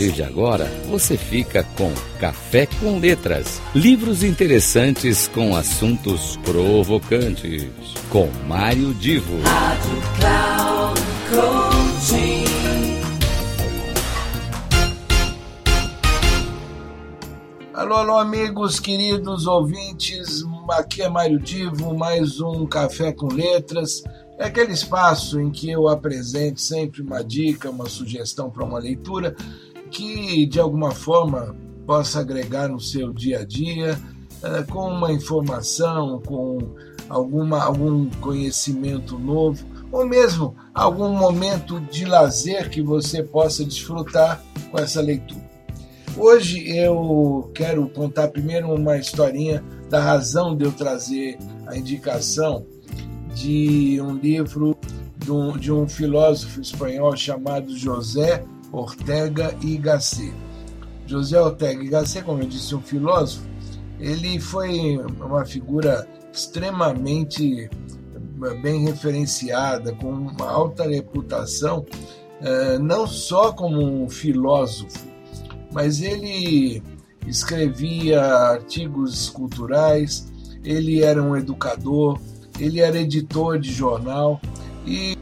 partir de agora, você fica com Café com Letras. Livros interessantes com assuntos provocantes. Com Mário Divo. Rádio Cloud Coaching. Alô, alô, amigos, queridos ouvintes. Aqui é Mário Divo, mais um Café com Letras. É aquele espaço em que eu apresento sempre uma dica, uma sugestão para uma leitura que de alguma forma possa agregar no seu dia a dia, eh, com uma informação, com alguma, algum conhecimento novo, ou mesmo algum momento de lazer que você possa desfrutar com essa leitura. Hoje eu quero contar primeiro uma historinha da razão de eu trazer a indicação de um livro de um, de um filósofo espanhol chamado José Ortega y Gasset. José Ortega y Gasset, como eu disse, um filósofo, ele foi uma figura extremamente bem referenciada, com uma alta reputação, eh, não só como um filósofo, mas ele escrevia artigos culturais, ele era um educador, ele era editor de jornal e,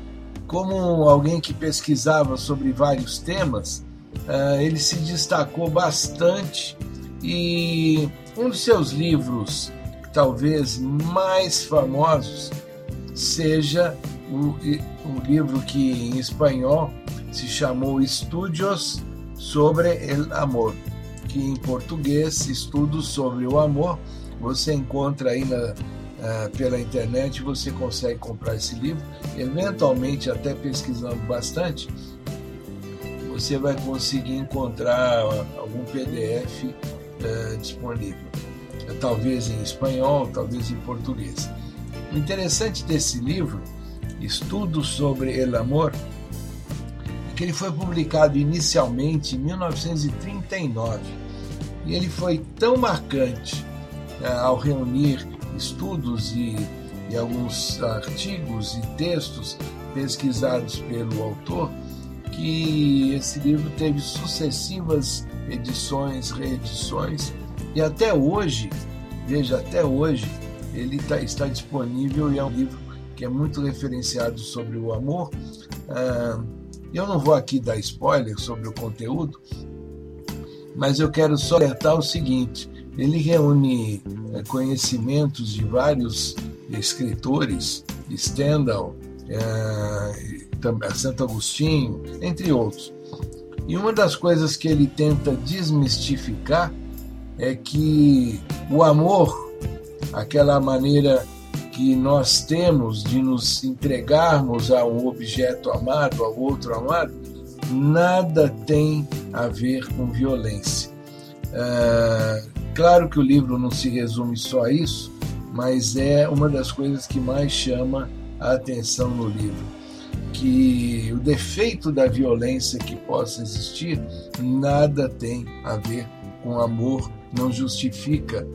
como alguém que pesquisava sobre vários temas, uh, ele se destacou bastante. E um dos seus livros, talvez mais famosos, seja o, o livro que em espanhol se chamou Estudios sobre el Amor, que em português, Estudos sobre o Amor, você encontra aí na, uh, pela internet, você consegue comprar esse livro. Eventualmente, até pesquisando bastante, você vai conseguir encontrar algum PDF eh, disponível. Talvez em espanhol, talvez em português. O interessante desse livro, Estudos sobre el Amor, é que ele foi publicado inicialmente em 1939 e ele foi tão marcante ao reunir estudos e, e alguns artigos e textos pesquisados pelo autor, que esse livro teve sucessivas edições, reedições, e até hoje, veja, até hoje, ele tá, está disponível e é um livro que é muito referenciado sobre o amor. Ah, eu não vou aqui dar spoiler sobre o conteúdo, mas eu quero só alertar o seguinte: ele reúne é, conhecimentos de vários escritores, Stendhal, é, Santo Agostinho, entre outros. E uma das coisas que ele tenta desmistificar é que o amor, aquela maneira que nós temos de nos entregarmos a um objeto amado, ao outro amado, nada tem a ver com violência. Uh, Claro que o livro não se resume só a isso, mas é uma das coisas que mais chama a atenção no livro. Que o defeito da violência que possa existir nada tem a ver com amor, não justifica.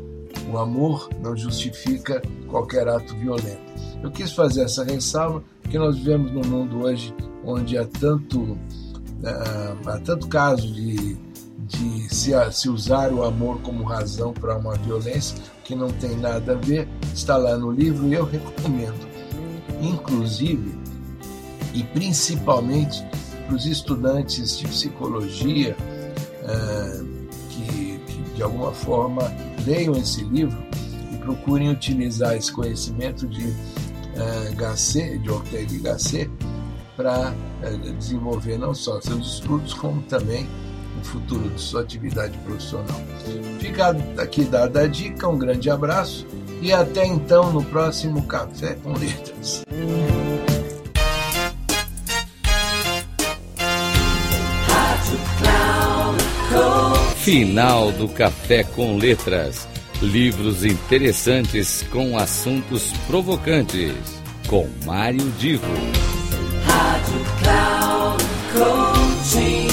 O amor não justifica qualquer ato violento. Eu quis fazer essa ressalva porque nós vivemos num mundo hoje onde há tanto, uh, há tanto caso de se, se usar o amor como razão para uma violência que não tem nada a ver, está lá no livro e eu recomendo. Inclusive, e principalmente para os estudantes de psicologia uh, que, que, de alguma forma leiam esse livro e procurem utilizar esse conhecimento de uh, Gasset, de Ortega e Gasset, para uh, desenvolver não só seus estudos, como também o futuro de sua atividade profissional. Fica aqui dada a dica, um grande abraço e até então no próximo Café com Letras. Final do Café com Letras. Livros interessantes com assuntos provocantes. Com Mário Divo. Rádio Cloud Coaching.